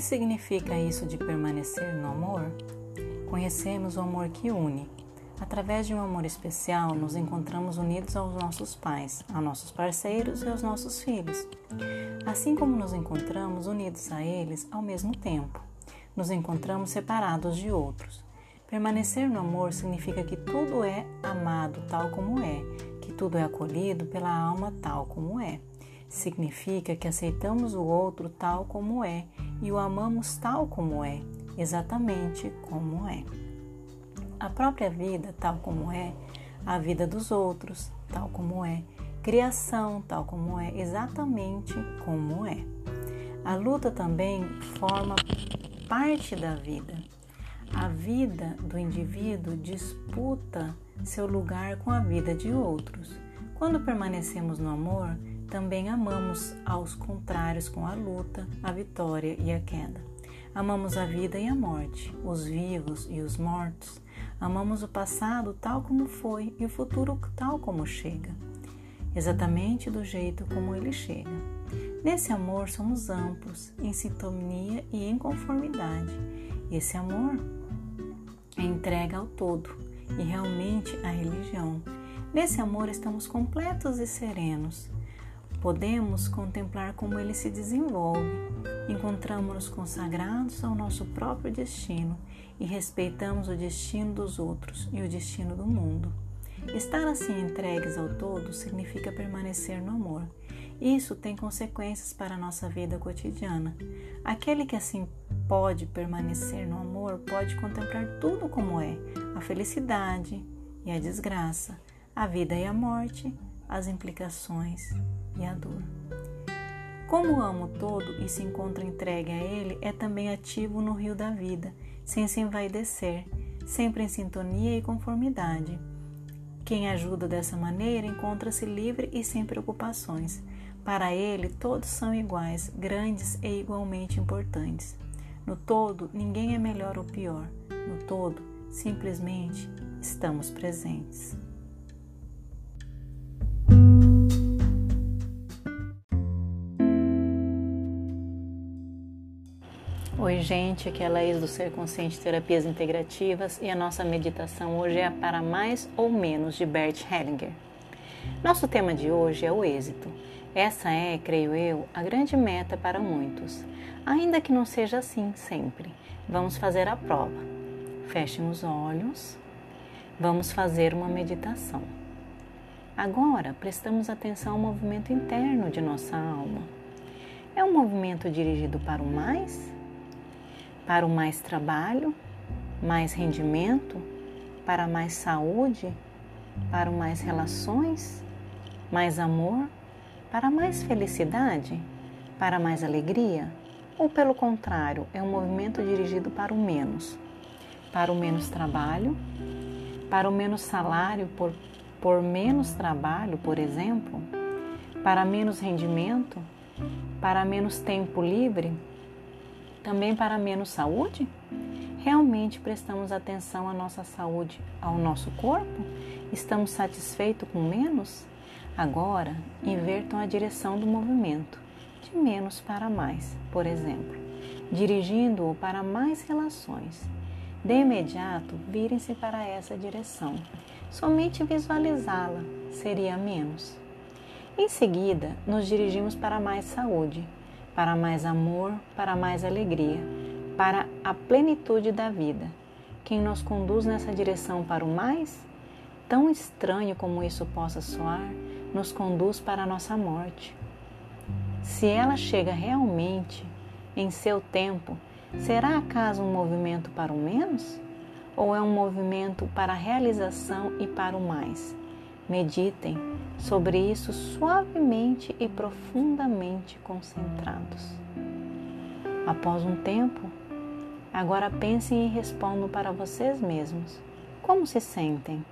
significa isso de permanecer no amor? Conhecemos o amor que une. Através de um amor especial, nos encontramos unidos aos nossos pais, a nossos parceiros e aos nossos filhos. Assim como nos encontramos unidos a eles ao mesmo tempo, nos encontramos separados de outros. Permanecer no amor significa que tudo é amado tal como é, que tudo é acolhido pela alma tal como é. Significa que aceitamos o outro tal como é e o amamos tal como é, exatamente como é. A própria vida, tal como é, a vida dos outros, tal como é, criação, tal como é, exatamente como é. A luta também forma parte da vida. A vida do indivíduo disputa seu lugar com a vida de outros. Quando permanecemos no amor, também amamos aos contrários com a luta, a vitória e a queda. Amamos a vida e a morte, os vivos e os mortos. Amamos o passado tal como foi e o futuro tal como chega, exatamente do jeito como ele chega. Nesse amor somos amplos, em sintonia e em conformidade. Esse amor é entrega ao todo e realmente à religião. Nesse amor estamos completos e serenos. Podemos contemplar como ele se desenvolve. Encontramos-nos consagrados ao nosso próprio destino e respeitamos o destino dos outros e o destino do mundo. Estar assim entregues ao todo significa permanecer no amor. Isso tem consequências para a nossa vida cotidiana. Aquele que assim pode permanecer no amor pode contemplar tudo como é: a felicidade e a desgraça, a vida e a morte, as implicações e a dor. Como amo todo e se encontra entregue a Ele, é também ativo no rio da vida, sem se envaidecer, sempre em sintonia e conformidade. Quem ajuda dessa maneira encontra-se livre e sem preocupações. Para ele, todos são iguais, grandes e igualmente importantes. No todo, ninguém é melhor ou pior. No todo, simplesmente estamos presentes. Oi, gente, aqui é a Laís do Ser Consciente Terapias Integrativas e a nossa meditação hoje é para mais ou menos de Bert Hellinger. Nosso tema de hoje é o êxito. Essa é, creio eu, a grande meta para muitos, ainda que não seja assim sempre. Vamos fazer a prova. Fechem os olhos. Vamos fazer uma meditação. Agora, prestamos atenção ao movimento interno de nossa alma. É um movimento dirigido para o mais para o mais trabalho, mais rendimento, para mais saúde, para mais relações, mais amor, para mais felicidade, para mais alegria? Ou pelo contrário, é um movimento dirigido para o menos? Para o menos trabalho, para o menos salário por, por menos trabalho, por exemplo, para menos rendimento, para menos tempo livre, também para menos saúde? Realmente prestamos atenção à nossa saúde, ao nosso corpo? Estamos satisfeitos com menos? Agora, invertam a direção do movimento, de menos para mais, por exemplo, dirigindo-o para mais relações. De imediato, virem-se para essa direção. Somente visualizá-la seria menos. Em seguida, nos dirigimos para mais saúde, para mais amor, para mais alegria, para a plenitude da vida. Quem nos conduz nessa direção para o mais, tão estranho como isso possa soar, nos conduz para a nossa morte. Se ela chega realmente em seu tempo, será acaso um movimento para o menos? Ou é um movimento para a realização e para o mais? Meditem sobre isso suavemente e profundamente concentrados. Após um tempo, agora pensem e respondam para vocês mesmos: como se sentem?